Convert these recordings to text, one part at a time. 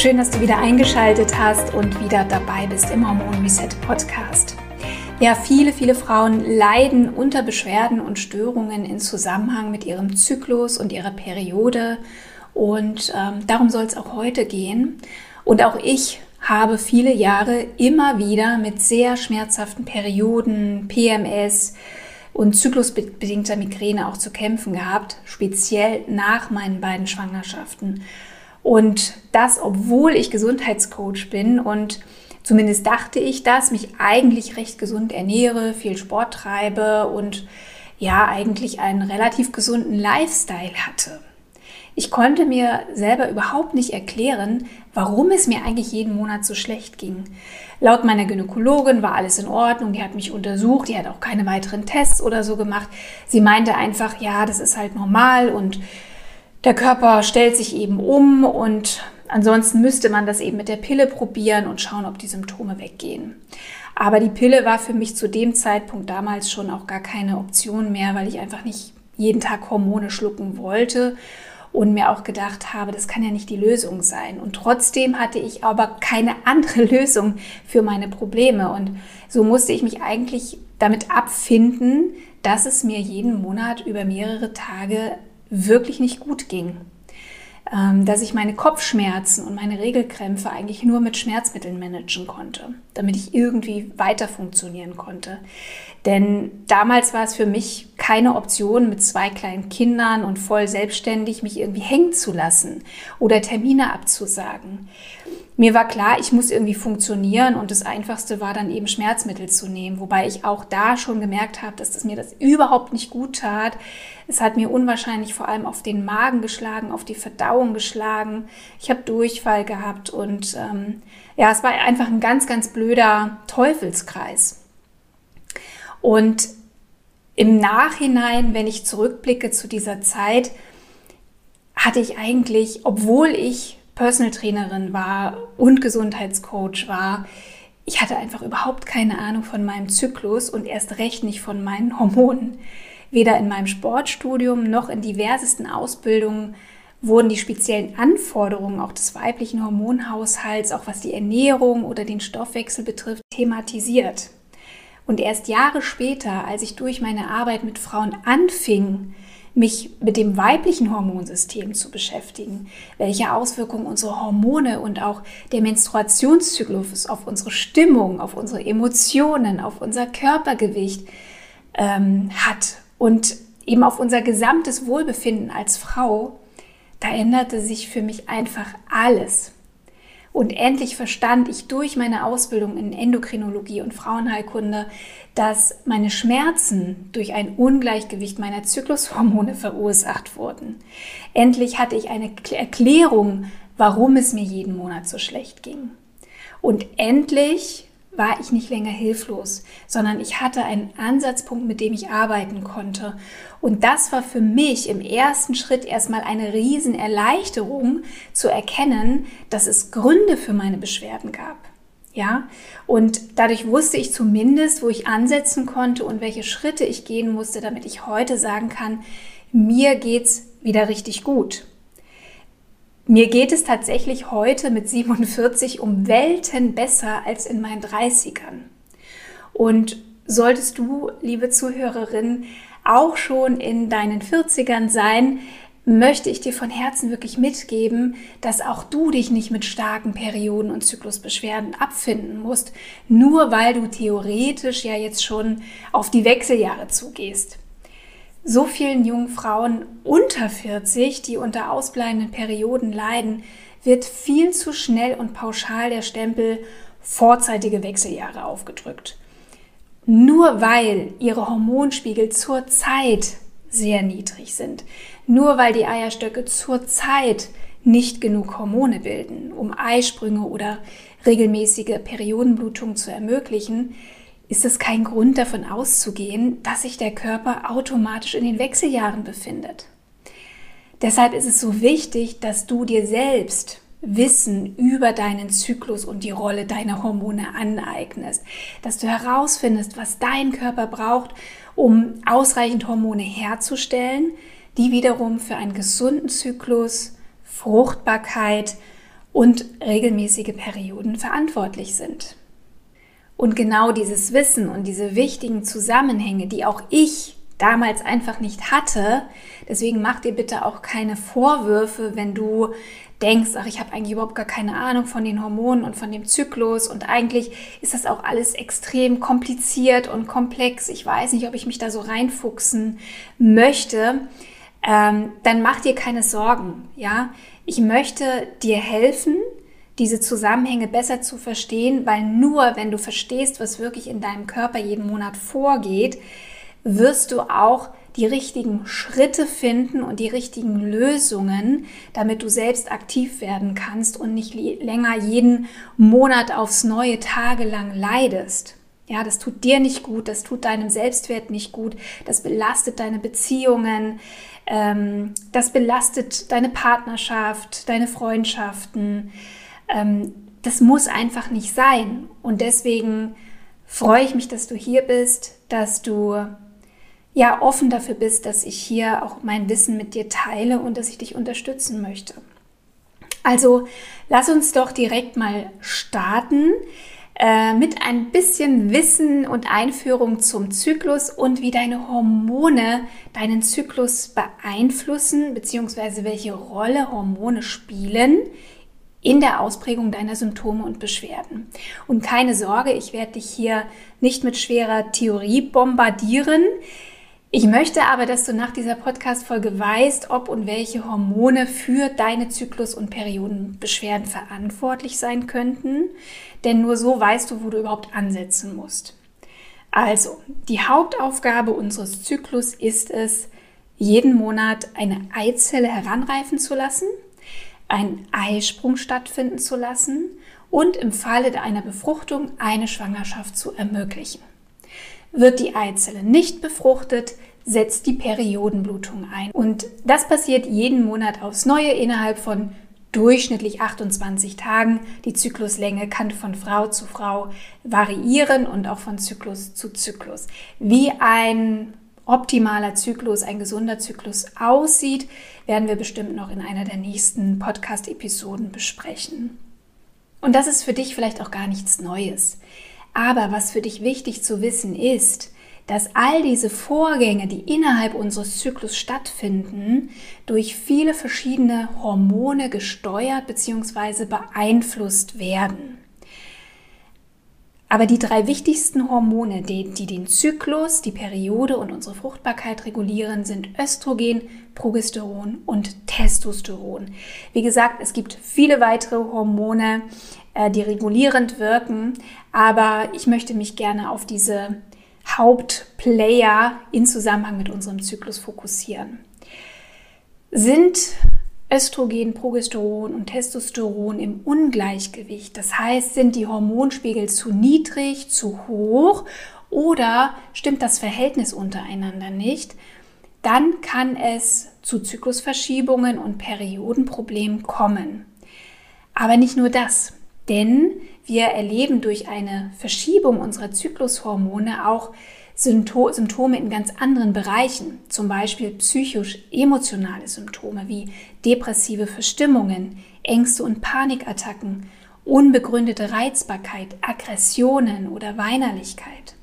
Schön, dass du wieder eingeschaltet hast und wieder dabei bist im Hormon Reset Podcast. Ja, viele, viele Frauen leiden unter Beschwerden und Störungen in Zusammenhang mit ihrem Zyklus und ihrer Periode. Und ähm, darum soll es auch heute gehen. Und auch ich habe viele Jahre immer wieder mit sehr schmerzhaften Perioden, PMS und zyklusbedingter Migräne auch zu kämpfen gehabt, speziell nach meinen beiden Schwangerschaften. Und das, obwohl ich Gesundheitscoach bin und Zumindest dachte ich das, mich eigentlich recht gesund ernähre, viel Sport treibe und ja, eigentlich einen relativ gesunden Lifestyle hatte. Ich konnte mir selber überhaupt nicht erklären, warum es mir eigentlich jeden Monat so schlecht ging. Laut meiner Gynäkologin war alles in Ordnung, die hat mich untersucht, die hat auch keine weiteren Tests oder so gemacht. Sie meinte einfach, ja, das ist halt normal und der Körper stellt sich eben um und Ansonsten müsste man das eben mit der Pille probieren und schauen, ob die Symptome weggehen. Aber die Pille war für mich zu dem Zeitpunkt damals schon auch gar keine Option mehr, weil ich einfach nicht jeden Tag Hormone schlucken wollte und mir auch gedacht habe, das kann ja nicht die Lösung sein. Und trotzdem hatte ich aber keine andere Lösung für meine Probleme. Und so musste ich mich eigentlich damit abfinden, dass es mir jeden Monat über mehrere Tage wirklich nicht gut ging. Ähm, dass ich meine Kopfschmerzen und meine Regelkrämpfe eigentlich nur mit Schmerzmitteln managen konnte, damit ich irgendwie weiter funktionieren konnte. Denn damals war es für mich keine Option, mit zwei kleinen Kindern und voll selbstständig mich irgendwie hängen zu lassen oder Termine abzusagen. Mir war klar, ich muss irgendwie funktionieren und das Einfachste war dann eben Schmerzmittel zu nehmen, wobei ich auch da schon gemerkt habe, dass das mir das überhaupt nicht gut tat. Es hat mir unwahrscheinlich vor allem auf den Magen geschlagen, auf die Verdauung geschlagen. Ich habe Durchfall gehabt und ähm, ja, es war einfach ein ganz, ganz blöder Teufelskreis. Und im Nachhinein, wenn ich zurückblicke zu dieser Zeit, hatte ich eigentlich, obwohl ich Personal Trainerin war und Gesundheitscoach war, ich hatte einfach überhaupt keine Ahnung von meinem Zyklus und erst recht nicht von meinen Hormonen. Weder in meinem Sportstudium noch in diversesten Ausbildungen wurden die speziellen Anforderungen auch des weiblichen Hormonhaushalts, auch was die Ernährung oder den Stoffwechsel betrifft, thematisiert. Und erst Jahre später, als ich durch meine Arbeit mit Frauen anfing, mich mit dem weiblichen Hormonsystem zu beschäftigen, welche Auswirkungen unsere Hormone und auch der Menstruationszyklus auf unsere Stimmung, auf unsere Emotionen, auf unser Körpergewicht ähm, hat und eben auf unser gesamtes Wohlbefinden als Frau, da änderte sich für mich einfach alles. Und endlich verstand ich durch meine Ausbildung in Endokrinologie und Frauenheilkunde, dass meine Schmerzen durch ein Ungleichgewicht meiner Zyklushormone verursacht wurden. Endlich hatte ich eine Erklärung, warum es mir jeden Monat so schlecht ging. Und endlich war ich nicht länger hilflos, sondern ich hatte einen Ansatzpunkt, mit dem ich arbeiten konnte. Und das war für mich im ersten Schritt erstmal eine Riesenerleichterung zu erkennen, dass es Gründe für meine Beschwerden gab. Ja, und dadurch wusste ich zumindest, wo ich ansetzen konnte und welche Schritte ich gehen musste, damit ich heute sagen kann, mir geht's wieder richtig gut. Mir geht es tatsächlich heute mit 47 um Welten besser als in meinen 30ern. Und solltest du, liebe Zuhörerin, auch schon in deinen 40ern sein, möchte ich dir von Herzen wirklich mitgeben, dass auch du dich nicht mit starken Perioden und Zyklusbeschwerden abfinden musst, nur weil du theoretisch ja jetzt schon auf die Wechseljahre zugehst so vielen jungen Frauen unter 40, die unter ausbleibenden Perioden leiden, wird viel zu schnell und pauschal der Stempel vorzeitige Wechseljahre aufgedrückt. Nur weil ihre Hormonspiegel zur Zeit sehr niedrig sind. Nur weil die Eierstöcke zurzeit nicht genug Hormone bilden, um Eisprünge oder regelmäßige Periodenblutung zu ermöglichen, ist es kein Grund davon auszugehen, dass sich der Körper automatisch in den Wechseljahren befindet. Deshalb ist es so wichtig, dass du dir selbst Wissen über deinen Zyklus und die Rolle deiner Hormone aneignest, dass du herausfindest, was dein Körper braucht, um ausreichend Hormone herzustellen, die wiederum für einen gesunden Zyklus, Fruchtbarkeit und regelmäßige Perioden verantwortlich sind. Und genau dieses Wissen und diese wichtigen Zusammenhänge, die auch ich damals einfach nicht hatte, deswegen mach dir bitte auch keine Vorwürfe, wenn du denkst, ach, ich habe eigentlich überhaupt gar keine Ahnung von den Hormonen und von dem Zyklus und eigentlich ist das auch alles extrem kompliziert und komplex. Ich weiß nicht, ob ich mich da so reinfuchsen möchte. Ähm, dann mach dir keine Sorgen, ja. Ich möchte dir helfen, diese Zusammenhänge besser zu verstehen, weil nur wenn du verstehst, was wirklich in deinem Körper jeden Monat vorgeht, wirst du auch die richtigen Schritte finden und die richtigen Lösungen, damit du selbst aktiv werden kannst und nicht länger jeden Monat aufs neue tagelang leidest. Ja, das tut dir nicht gut, das tut deinem Selbstwert nicht gut, das belastet deine Beziehungen, ähm, das belastet deine Partnerschaft, deine Freundschaften. Ähm, das muss einfach nicht sein. Und deswegen freue ich mich, dass du hier bist, dass du ja offen dafür bist, dass ich hier auch mein Wissen mit dir teile und dass ich dich unterstützen möchte. Also lass uns doch direkt mal starten äh, mit ein bisschen Wissen und Einführung zum Zyklus und wie deine Hormone deinen Zyklus beeinflussen, beziehungsweise welche Rolle Hormone spielen in der Ausprägung deiner Symptome und Beschwerden. Und keine Sorge, ich werde dich hier nicht mit schwerer Theorie bombardieren. Ich möchte aber, dass du nach dieser Podcast-Folge weißt, ob und welche Hormone für deine Zyklus- und Periodenbeschwerden verantwortlich sein könnten. Denn nur so weißt du, wo du überhaupt ansetzen musst. Also, die Hauptaufgabe unseres Zyklus ist es, jeden Monat eine Eizelle heranreifen zu lassen, einen Eisprung stattfinden zu lassen und im Falle einer Befruchtung eine Schwangerschaft zu ermöglichen. Wird die Eizelle nicht befruchtet, setzt die Periodenblutung ein. Und das passiert jeden Monat aufs Neue innerhalb von durchschnittlich 28 Tagen. Die Zykluslänge kann von Frau zu Frau variieren und auch von Zyklus zu Zyklus. Wie ein optimaler Zyklus, ein gesunder Zyklus aussieht, werden wir bestimmt noch in einer der nächsten Podcast-Episoden besprechen. Und das ist für dich vielleicht auch gar nichts Neues. Aber was für dich wichtig zu wissen ist, dass all diese Vorgänge, die innerhalb unseres Zyklus stattfinden, durch viele verschiedene Hormone gesteuert bzw. beeinflusst werden. Aber die drei wichtigsten Hormone, die, die, den Zyklus, die Periode und unsere Fruchtbarkeit regulieren, sind Östrogen, Progesteron und Testosteron. Wie gesagt, es gibt viele weitere Hormone, äh, die regulierend wirken, aber ich möchte mich gerne auf diese Hauptplayer in Zusammenhang mit unserem Zyklus fokussieren. Sind Östrogen, Progesteron und Testosteron im Ungleichgewicht. Das heißt, sind die Hormonspiegel zu niedrig, zu hoch oder stimmt das Verhältnis untereinander nicht, dann kann es zu Zyklusverschiebungen und Periodenproblemen kommen. Aber nicht nur das, denn wir erleben durch eine Verschiebung unserer Zyklushormone auch Symptome in ganz anderen Bereichen, zum Beispiel psychisch-emotionale Symptome wie depressive Verstimmungen, Ängste und Panikattacken, unbegründete Reizbarkeit, Aggressionen oder Weinerlichkeit,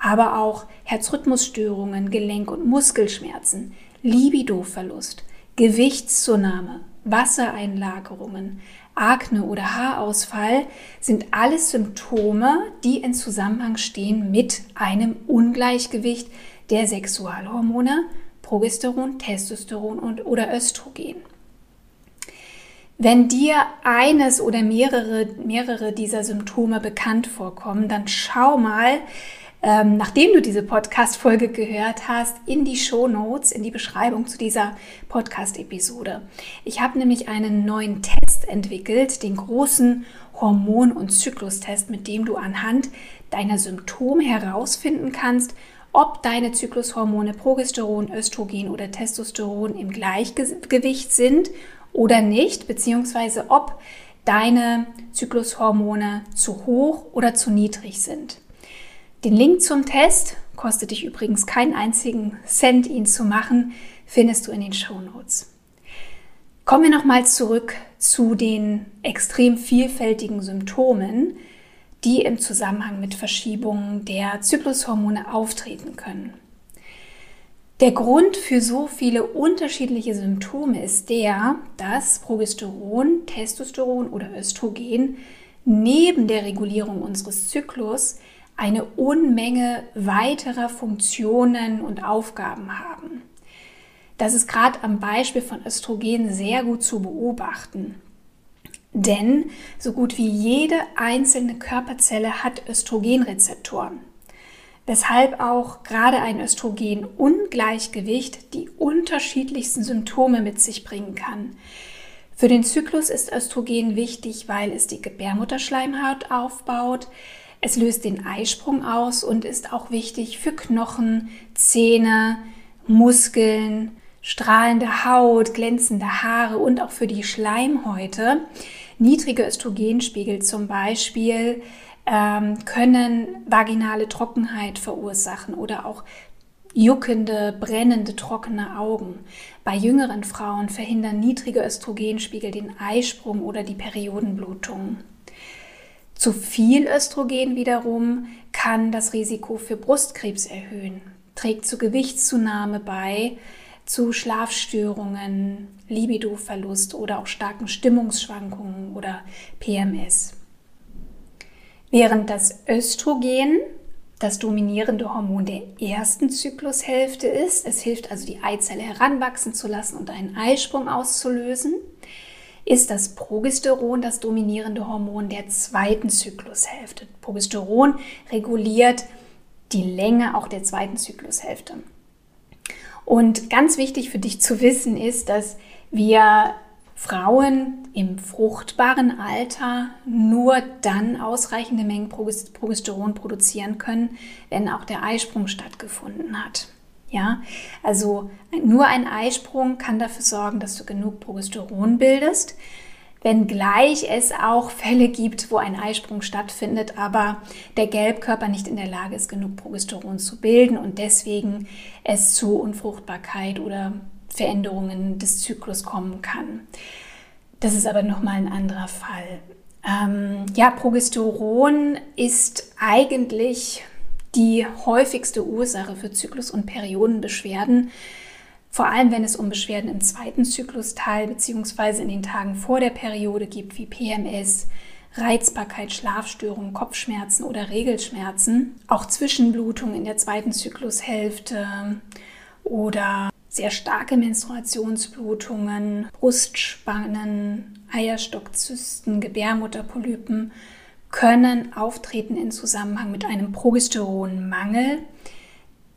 aber auch Herzrhythmusstörungen, Gelenk- und Muskelschmerzen, Libidoverlust, Gewichtszunahme, Wassereinlagerungen, Akne oder Haarausfall sind alles Symptome, die in Zusammenhang stehen mit einem Ungleichgewicht der Sexualhormone Progesteron, Testosteron und oder Östrogen. Wenn dir eines oder mehrere, mehrere dieser Symptome bekannt vorkommen, dann schau mal, ähm, nachdem du diese Podcast-Folge gehört hast, in die Show Notes, in die Beschreibung zu dieser Podcast-Episode. Ich habe nämlich einen neuen Test entwickelt, den großen Hormon- und Zyklustest, mit dem du anhand deiner Symptome herausfinden kannst, ob deine Zyklushormone Progesteron, Östrogen oder Testosteron im Gleichgewicht sind oder nicht, beziehungsweise ob deine Zyklushormone zu hoch oder zu niedrig sind. Den Link zum Test, kostet dich übrigens keinen einzigen Cent, ihn zu machen, findest du in den Show Notes. Kommen wir nochmal zurück zu den extrem vielfältigen Symptomen, die im Zusammenhang mit Verschiebungen der Zyklushormone auftreten können. Der Grund für so viele unterschiedliche Symptome ist der, dass Progesteron, Testosteron oder Östrogen neben der Regulierung unseres Zyklus eine Unmenge weiterer Funktionen und Aufgaben haben. Das ist gerade am Beispiel von Östrogen sehr gut zu beobachten. Denn so gut wie jede einzelne Körperzelle hat Östrogenrezeptoren weshalb auch gerade ein Östrogenungleichgewicht die unterschiedlichsten Symptome mit sich bringen kann. Für den Zyklus ist Östrogen wichtig, weil es die Gebärmutterschleimhaut aufbaut. Es löst den Eisprung aus und ist auch wichtig für Knochen, Zähne, Muskeln, strahlende Haut, glänzende Haare und auch für die Schleimhäute. Niedrige Östrogenspiegel zum Beispiel ähm, können vaginale Trockenheit verursachen oder auch juckende, brennende, trockene Augen. Bei jüngeren Frauen verhindern niedrige Östrogenspiegel den Eisprung oder die Periodenblutung. Zu viel Östrogen wiederum kann das Risiko für Brustkrebs erhöhen, trägt zu Gewichtszunahme bei, zu Schlafstörungen, Libidoverlust oder auch starken Stimmungsschwankungen oder PMS. Während das Östrogen das dominierende Hormon der ersten Zyklushälfte ist, es hilft also die Eizelle heranwachsen zu lassen und einen Eisprung auszulösen, ist das Progesteron das dominierende Hormon der zweiten Zyklushälfte. Progesteron reguliert die Länge auch der zweiten Zyklushälfte. Und ganz wichtig für dich zu wissen ist, dass wir Frauen im fruchtbaren Alter nur dann ausreichende Mengen Progesteron produzieren können, wenn auch der Eisprung stattgefunden hat. Ja, also nur ein Eisprung kann dafür sorgen, dass du genug Progesteron bildest, wenngleich es auch Fälle gibt, wo ein Eisprung stattfindet, aber der Gelbkörper nicht in der Lage ist, genug Progesteron zu bilden und deswegen es zu Unfruchtbarkeit oder Veränderungen des Zyklus kommen kann. Das ist aber nochmal ein anderer Fall. Ähm, ja, Progesteron ist eigentlich die häufigste Ursache für Zyklus- und Periodenbeschwerden, vor allem wenn es um Beschwerden im zweiten Zyklusteil bzw. in den Tagen vor der Periode gibt, wie PMS, Reizbarkeit, Schlafstörungen, Kopfschmerzen oder Regelschmerzen, auch Zwischenblutung in der zweiten Zyklushälfte oder sehr starke Menstruationsblutungen, Brustspannen, Eierstockzysten, Gebärmutterpolypen können auftreten in Zusammenhang mit einem Progesteronmangel.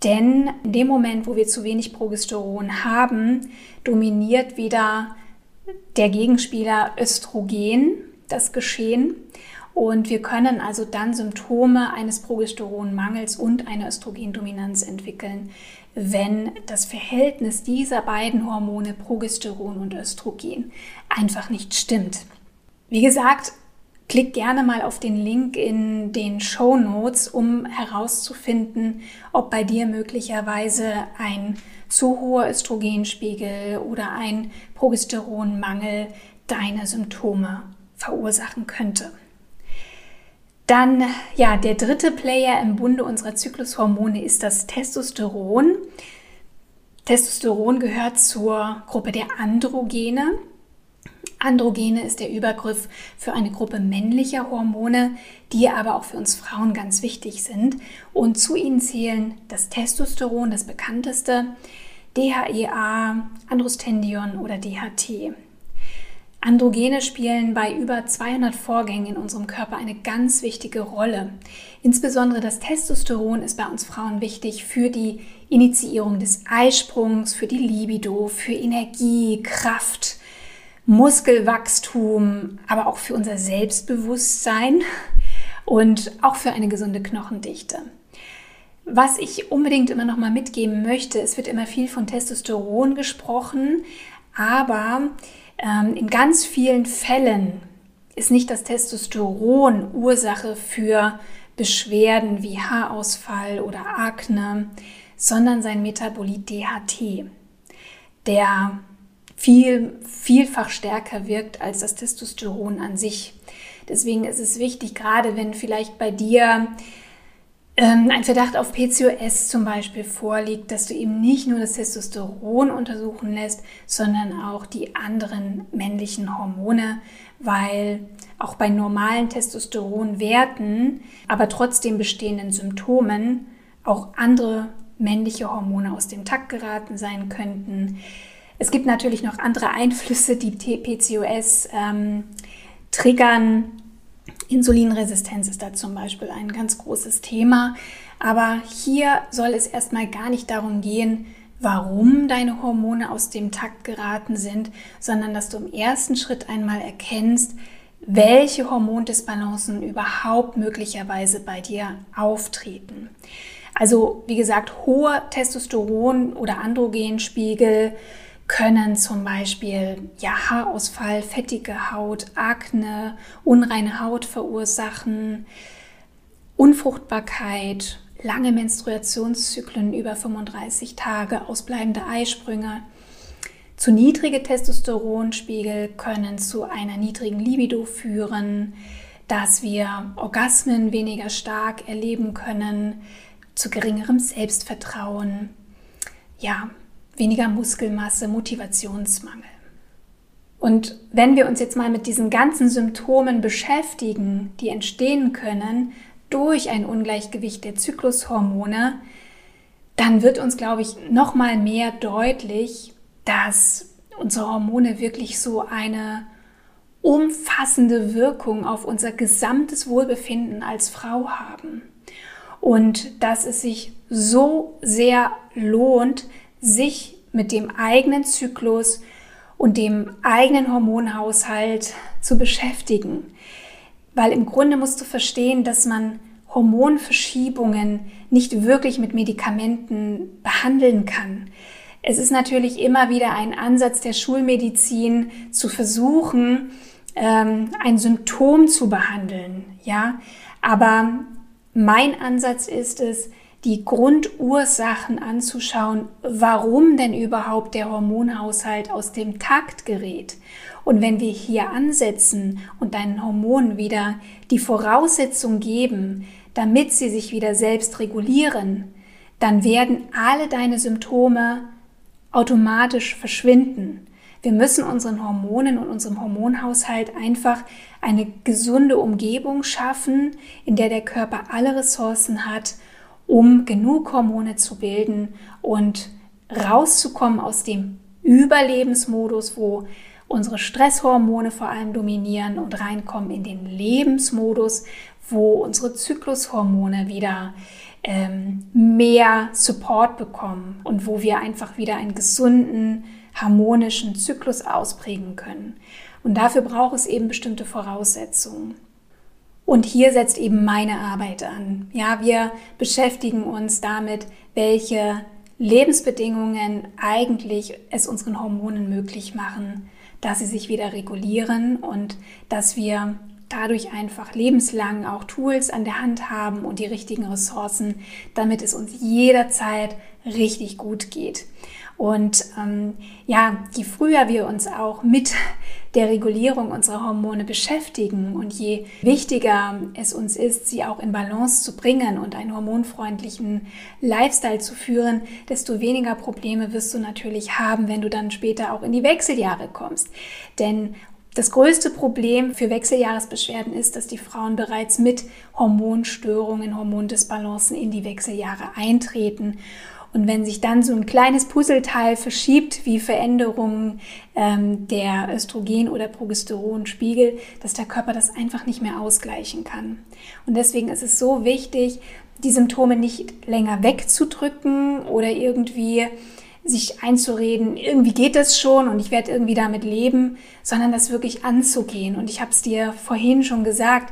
Denn in dem Moment, wo wir zu wenig Progesteron haben, dominiert wieder der Gegenspieler Östrogen das Geschehen. Und wir können also dann Symptome eines Progesteronmangels und einer Östrogendominanz entwickeln, wenn das Verhältnis dieser beiden Hormone Progesteron und Östrogen einfach nicht stimmt. Wie gesagt, klick gerne mal auf den Link in den Show Notes, um herauszufinden, ob bei dir möglicherweise ein zu hoher Östrogenspiegel oder ein Progesteronmangel deine Symptome verursachen könnte. Dann, ja, der dritte Player im Bunde unserer Zyklushormone ist das Testosteron. Testosteron gehört zur Gruppe der Androgene. Androgene ist der Übergriff für eine Gruppe männlicher Hormone, die aber auch für uns Frauen ganz wichtig sind. Und zu ihnen zählen das Testosteron, das bekannteste, DHEA, Androstendion oder DHT. Androgene spielen bei über 200 Vorgängen in unserem Körper eine ganz wichtige Rolle. Insbesondere das Testosteron ist bei uns Frauen wichtig für die Initiierung des Eisprungs, für die Libido, für Energie, Kraft, Muskelwachstum, aber auch für unser Selbstbewusstsein und auch für eine gesunde Knochendichte. Was ich unbedingt immer noch mal mitgeben möchte, es wird immer viel von Testosteron gesprochen, aber ähm, in ganz vielen Fällen ist nicht das Testosteron Ursache für Beschwerden wie Haarausfall oder Akne, sondern sein Metabolit DHT, der viel, vielfach stärker wirkt als das Testosteron an sich. Deswegen ist es wichtig, gerade wenn vielleicht bei dir ähm, ein Verdacht auf PCOS zum Beispiel vorliegt, dass du eben nicht nur das Testosteron untersuchen lässt, sondern auch die anderen männlichen Hormone, weil auch bei normalen Testosteronwerten, aber trotzdem bestehenden Symptomen auch andere männliche Hormone aus dem Takt geraten sein könnten. Es gibt natürlich noch andere Einflüsse, die PCOS ähm, triggern. Insulinresistenz ist da zum Beispiel ein ganz großes Thema. Aber hier soll es erstmal gar nicht darum gehen, warum deine Hormone aus dem Takt geraten sind, sondern dass du im ersten Schritt einmal erkennst, welche Hormondisbalancen überhaupt möglicherweise bei dir auftreten. Also wie gesagt, hoher Testosteron- oder Androgenspiegel, können zum Beispiel ja, Haarausfall, fettige Haut, Akne, unreine Haut verursachen, Unfruchtbarkeit, lange Menstruationszyklen über 35 Tage, ausbleibende Eisprünge. Zu niedrige Testosteronspiegel können zu einer niedrigen Libido führen, dass wir Orgasmen weniger stark erleben können, zu geringerem Selbstvertrauen. Ja, weniger Muskelmasse, Motivationsmangel. Und wenn wir uns jetzt mal mit diesen ganzen Symptomen beschäftigen, die entstehen können durch ein Ungleichgewicht der Zyklushormone, dann wird uns, glaube ich, noch mal mehr deutlich, dass unsere Hormone wirklich so eine umfassende Wirkung auf unser gesamtes Wohlbefinden als Frau haben. Und dass es sich so sehr lohnt, sich mit dem eigenen Zyklus und dem eigenen Hormonhaushalt zu beschäftigen. Weil im Grunde musst du verstehen, dass man Hormonverschiebungen nicht wirklich mit Medikamenten behandeln kann. Es ist natürlich immer wieder ein Ansatz der Schulmedizin zu versuchen, ähm, ein Symptom zu behandeln, ja. Aber mein Ansatz ist es, die Grundursachen anzuschauen, warum denn überhaupt der Hormonhaushalt aus dem Takt gerät. Und wenn wir hier ansetzen und deinen Hormonen wieder die Voraussetzung geben, damit sie sich wieder selbst regulieren, dann werden alle deine Symptome automatisch verschwinden. Wir müssen unseren Hormonen und unserem Hormonhaushalt einfach eine gesunde Umgebung schaffen, in der der Körper alle Ressourcen hat, um genug Hormone zu bilden und rauszukommen aus dem Überlebensmodus, wo unsere Stresshormone vor allem dominieren und reinkommen in den Lebensmodus, wo unsere Zyklushormone wieder ähm, mehr Support bekommen und wo wir einfach wieder einen gesunden, harmonischen Zyklus ausprägen können. Und dafür braucht es eben bestimmte Voraussetzungen. Und hier setzt eben meine Arbeit an. Ja, wir beschäftigen uns damit, welche Lebensbedingungen eigentlich es unseren Hormonen möglich machen, dass sie sich wieder regulieren und dass wir dadurch einfach lebenslang auch Tools an der Hand haben und die richtigen Ressourcen, damit es uns jederzeit richtig gut geht. Und ähm, ja, je früher wir uns auch mit der Regulierung unserer Hormone beschäftigen und je wichtiger es uns ist, sie auch in Balance zu bringen und einen hormonfreundlichen Lifestyle zu führen, desto weniger Probleme wirst du natürlich haben, wenn du dann später auch in die Wechseljahre kommst. Denn das größte Problem für Wechseljahresbeschwerden ist, dass die Frauen bereits mit Hormonstörungen, Hormondisbalancen in die Wechseljahre eintreten. Und wenn sich dann so ein kleines Puzzleteil verschiebt, wie Veränderungen ähm, der Östrogen- oder Progesteronspiegel, dass der Körper das einfach nicht mehr ausgleichen kann. Und deswegen ist es so wichtig, die Symptome nicht länger wegzudrücken oder irgendwie sich einzureden, irgendwie geht das schon und ich werde irgendwie damit leben, sondern das wirklich anzugehen. Und ich habe es dir vorhin schon gesagt,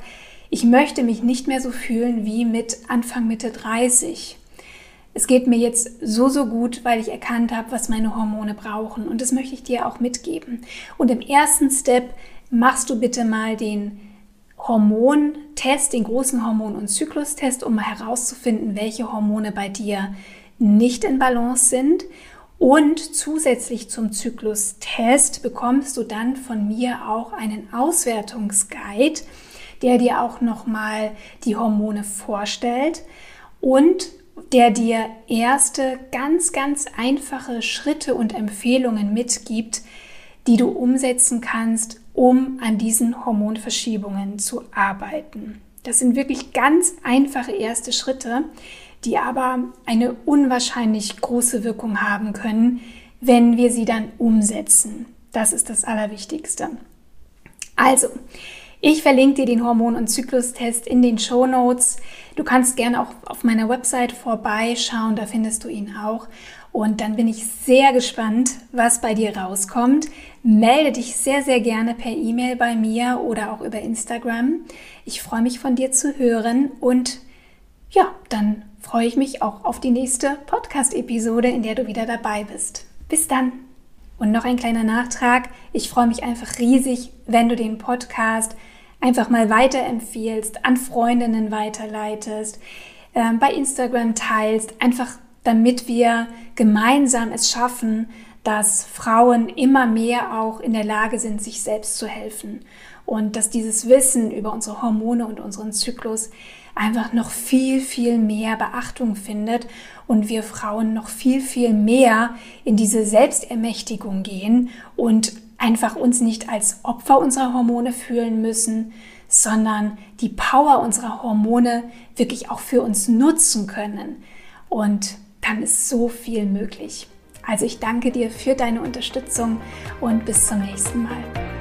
ich möchte mich nicht mehr so fühlen wie mit Anfang Mitte 30. Es geht mir jetzt so, so gut, weil ich erkannt habe, was meine Hormone brauchen. Und das möchte ich dir auch mitgeben. Und im ersten Step machst du bitte mal den Hormontest, den großen Hormon- und Zyklustest, um mal herauszufinden, welche Hormone bei dir nicht in Balance sind. Und zusätzlich zum Zyklustest bekommst du dann von mir auch einen Auswertungsguide, der dir auch nochmal die Hormone vorstellt und der dir erste ganz, ganz einfache Schritte und Empfehlungen mitgibt, die du umsetzen kannst, um an diesen Hormonverschiebungen zu arbeiten. Das sind wirklich ganz einfache erste Schritte, die aber eine unwahrscheinlich große Wirkung haben können, wenn wir sie dann umsetzen. Das ist das Allerwichtigste. Also, ich verlinke dir den Hormon- und Zyklustest in den Show Notes. Du kannst gerne auch auf meiner Website vorbeischauen, da findest du ihn auch. Und dann bin ich sehr gespannt, was bei dir rauskommt. Melde dich sehr, sehr gerne per E-Mail bei mir oder auch über Instagram. Ich freue mich von dir zu hören und ja, dann freue ich mich auch auf die nächste Podcast-Episode, in der du wieder dabei bist. Bis dann! Und noch ein kleiner Nachtrag. Ich freue mich einfach riesig, wenn du den Podcast einfach mal weiterempfiehlst, an Freundinnen weiterleitest, äh, bei Instagram teilst, einfach damit wir gemeinsam es schaffen, dass Frauen immer mehr auch in der Lage sind, sich selbst zu helfen. Und dass dieses Wissen über unsere Hormone und unseren Zyklus einfach noch viel, viel mehr Beachtung findet und wir Frauen noch viel, viel mehr in diese Selbstermächtigung gehen und einfach uns nicht als Opfer unserer Hormone fühlen müssen, sondern die Power unserer Hormone wirklich auch für uns nutzen können. Und dann ist so viel möglich. Also ich danke dir für deine Unterstützung und bis zum nächsten Mal.